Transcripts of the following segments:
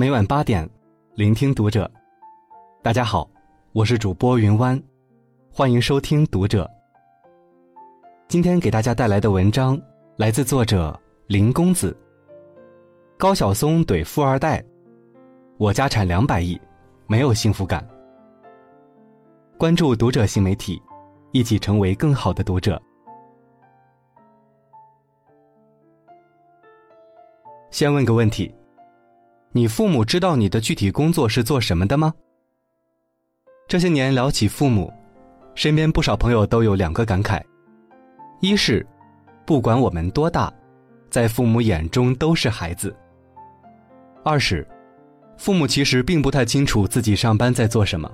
每晚八点，聆听读者。大家好，我是主播云湾，欢迎收听读者。今天给大家带来的文章来自作者林公子。高晓松怼富二代：“我家产两百亿，没有幸福感。”关注读者新媒体，一起成为更好的读者。先问个问题。你父母知道你的具体工作是做什么的吗？这些年聊起父母，身边不少朋友都有两个感慨：一是，不管我们多大，在父母眼中都是孩子；二是，父母其实并不太清楚自己上班在做什么，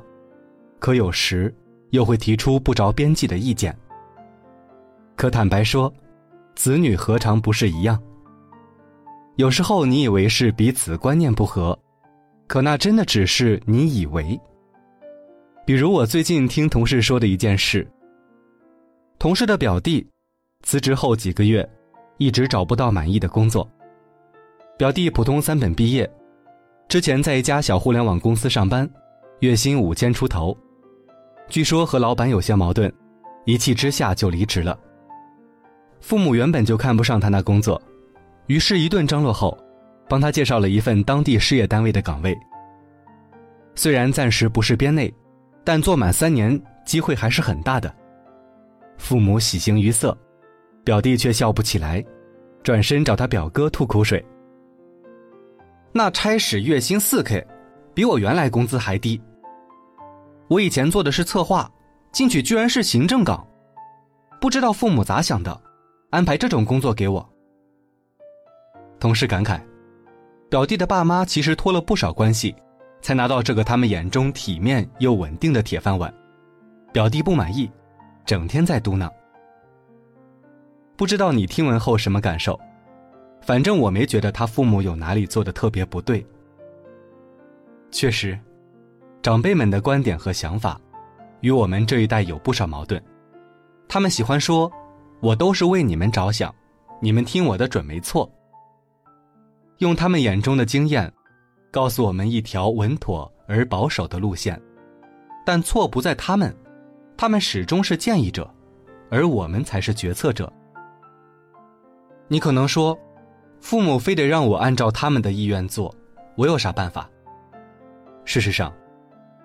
可有时又会提出不着边际的意见。可坦白说，子女何尝不是一样？有时候你以为是彼此观念不合，可那真的只是你以为。比如我最近听同事说的一件事：同事的表弟辞职后几个月，一直找不到满意的工作。表弟普通三本毕业，之前在一家小互联网公司上班，月薪五千出头。据说和老板有些矛盾，一气之下就离职了。父母原本就看不上他那工作。于是，一顿张罗后，帮他介绍了一份当地事业单位的岗位。虽然暂时不是编内，但做满三年，机会还是很大的。父母喜形于色，表弟却笑不起来，转身找他表哥吐口水。那差使月薪四 K，比我原来工资还低。我以前做的是策划，进去居然是行政岗，不知道父母咋想的，安排这种工作给我。同事感慨：“表弟的爸妈其实托了不少关系，才拿到这个他们眼中体面又稳定的铁饭碗。表弟不满意，整天在嘟囔。不知道你听闻后什么感受？反正我没觉得他父母有哪里做的特别不对。确实，长辈们的观点和想法，与我们这一代有不少矛盾。他们喜欢说：‘我都是为你们着想，你们听我的准没错。’”用他们眼中的经验，告诉我们一条稳妥而保守的路线，但错不在他们，他们始终是建议者，而我们才是决策者。你可能说，父母非得让我按照他们的意愿做，我有啥办法？事实上，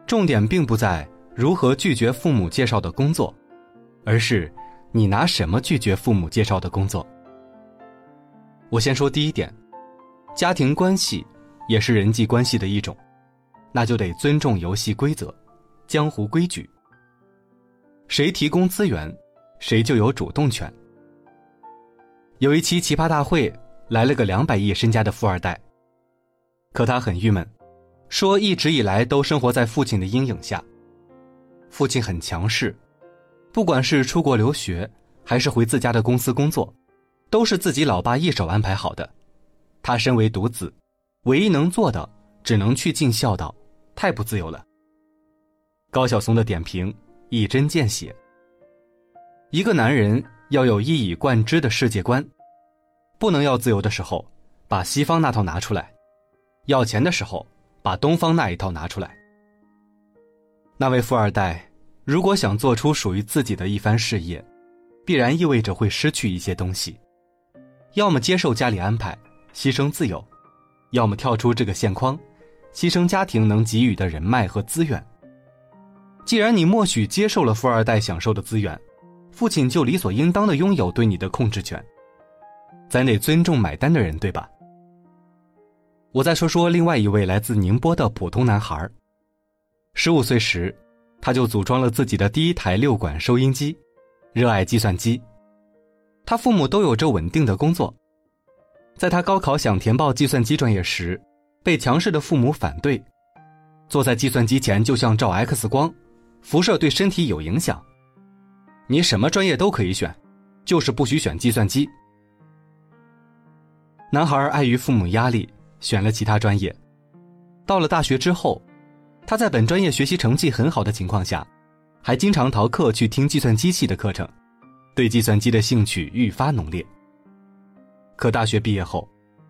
重点并不在如何拒绝父母介绍的工作，而是你拿什么拒绝父母介绍的工作。我先说第一点。家庭关系也是人际关系的一种，那就得尊重游戏规则、江湖规矩。谁提供资源，谁就有主动权。有一期奇葩大会来了个两百亿身家的富二代，可他很郁闷，说一直以来都生活在父亲的阴影下。父亲很强势，不管是出国留学，还是回自家的公司工作，都是自己老爸一手安排好的。他身为独子，唯一能做的只能去尽孝道，太不自由了。高晓松的点评一针见血。一个男人要有一以贯之的世界观，不能要自由的时候把西方那套拿出来，要钱的时候把东方那一套拿出来。那位富二代如果想做出属于自己的一番事业，必然意味着会失去一些东西，要么接受家里安排。牺牲自由，要么跳出这个线框，牺牲家庭能给予的人脉和资源。既然你默许接受了富二代享受的资源，父亲就理所应当的拥有对你的控制权。咱得尊重买单的人，对吧？我再说说另外一位来自宁波的普通男孩。十五岁时，他就组装了自己的第一台六管收音机，热爱计算机。他父母都有着稳定的工作。在他高考想填报计算机专业时，被强势的父母反对。坐在计算机前就像照 X 光，辐射对身体有影响。你什么专业都可以选，就是不许选计算机。男孩碍于父母压力，选了其他专业。到了大学之后，他在本专业学习成绩很好的情况下，还经常逃课去听计算机系的课程，对计算机的兴趣愈发浓烈。可大学毕业后，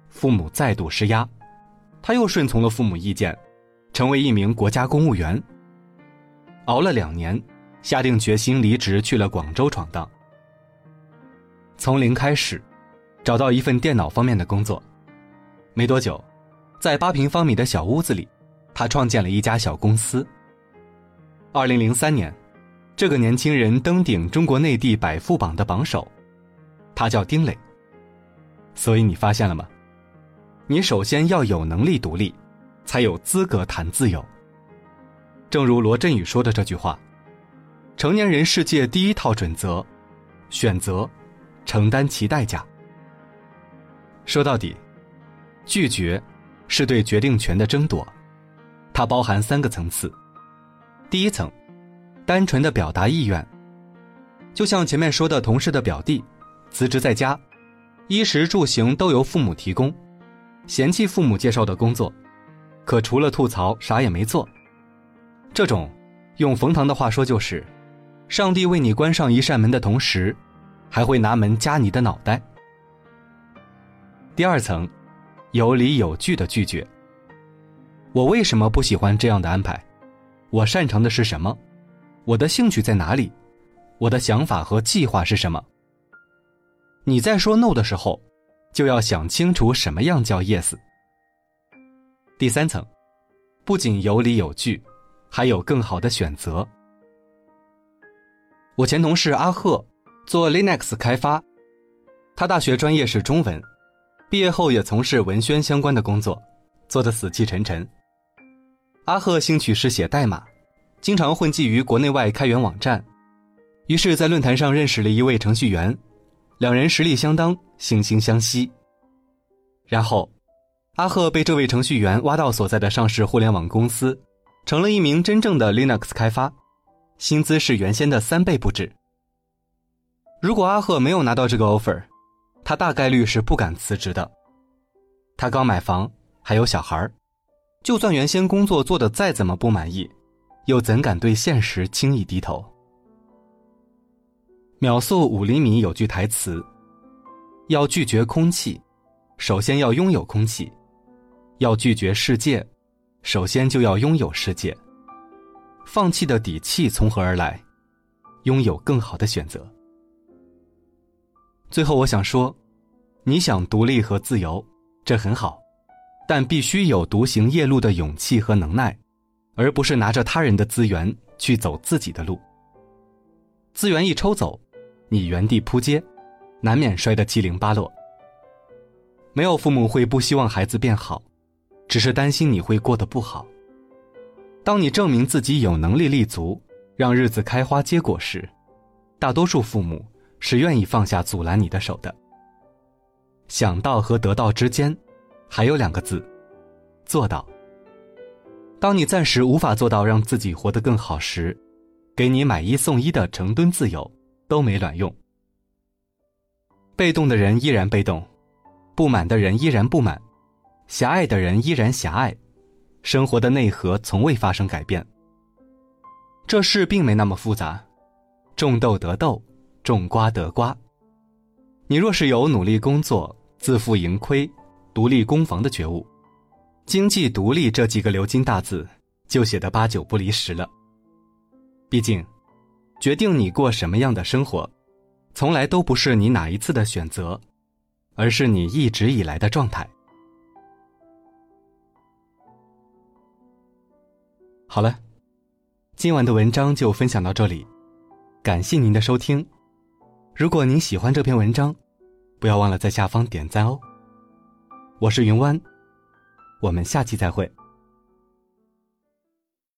父母再度施压，他又顺从了父母意见，成为一名国家公务员。熬了两年，下定决心离职，去了广州闯荡。从零开始，找到一份电脑方面的工作。没多久，在八平方米的小屋子里，他创建了一家小公司。二零零三年，这个年轻人登顶中国内地百富榜的榜首，他叫丁磊。所以你发现了吗？你首先要有能力独立，才有资格谈自由。正如罗振宇说的这句话：“成年人世界第一套准则，选择。”承担其代价。说到底，拒绝是对决定权的争夺，它包含三个层次。第一层，单纯的表达意愿，就像前面说的同事的表弟，辞职在家，衣食住行都由父母提供，嫌弃父母介绍的工作，可除了吐槽啥也没做。这种，用冯唐的话说就是，上帝为你关上一扇门的同时。还会拿门夹你的脑袋。第二层，有理有据的拒绝。我为什么不喜欢这样的安排？我擅长的是什么？我的兴趣在哪里？我的想法和计划是什么？你在说 no 的时候，就要想清楚什么样叫 yes。第三层，不仅有理有据，还有更好的选择。我前同事阿赫。做 Linux 开发，他大学专业是中文，毕业后也从事文宣相关的工作，做得死气沉沉。阿赫兴趣是写代码，经常混迹于国内外开源网站，于是，在论坛上认识了一位程序员，两人实力相当，惺惺相惜。然后，阿赫被这位程序员挖到所在的上市互联网公司，成了一名真正的 Linux 开发，薪资是原先的三倍不止。如果阿赫没有拿到这个 offer，他大概率是不敢辞职的。他刚买房，还有小孩就算原先工作做的再怎么不满意，又怎敢对现实轻易低头？秒速五厘米有句台词：要拒绝空气，首先要拥有空气；要拒绝世界，首先就要拥有世界。放弃的底气从何而来？拥有更好的选择。最后，我想说，你想独立和自由，这很好，但必须有独行夜路的勇气和能耐，而不是拿着他人的资源去走自己的路。资源一抽走，你原地扑街，难免摔得七零八落。没有父母会不希望孩子变好，只是担心你会过得不好。当你证明自己有能力立足，让日子开花结果时，大多数父母。是愿意放下阻拦你的手的。想到和得到之间，还有两个字：做到。当你暂时无法做到让自己活得更好时，给你买一送一的成吨自由都没卵用。被动的人依然被动，不满的人依然不满，狭隘的人依然狭隘，生活的内核从未发生改变。这事并没那么复杂，种豆得豆。种瓜得瓜。你若是有努力工作、自负盈亏、独立攻防的觉悟，经济独立这几个鎏金大字就写得八九不离十了。毕竟，决定你过什么样的生活，从来都不是你哪一次的选择，而是你一直以来的状态。好了，今晚的文章就分享到这里，感谢您的收听。如果您喜欢这篇文章，不要忘了在下方点赞哦。我是云湾，我们下期再会。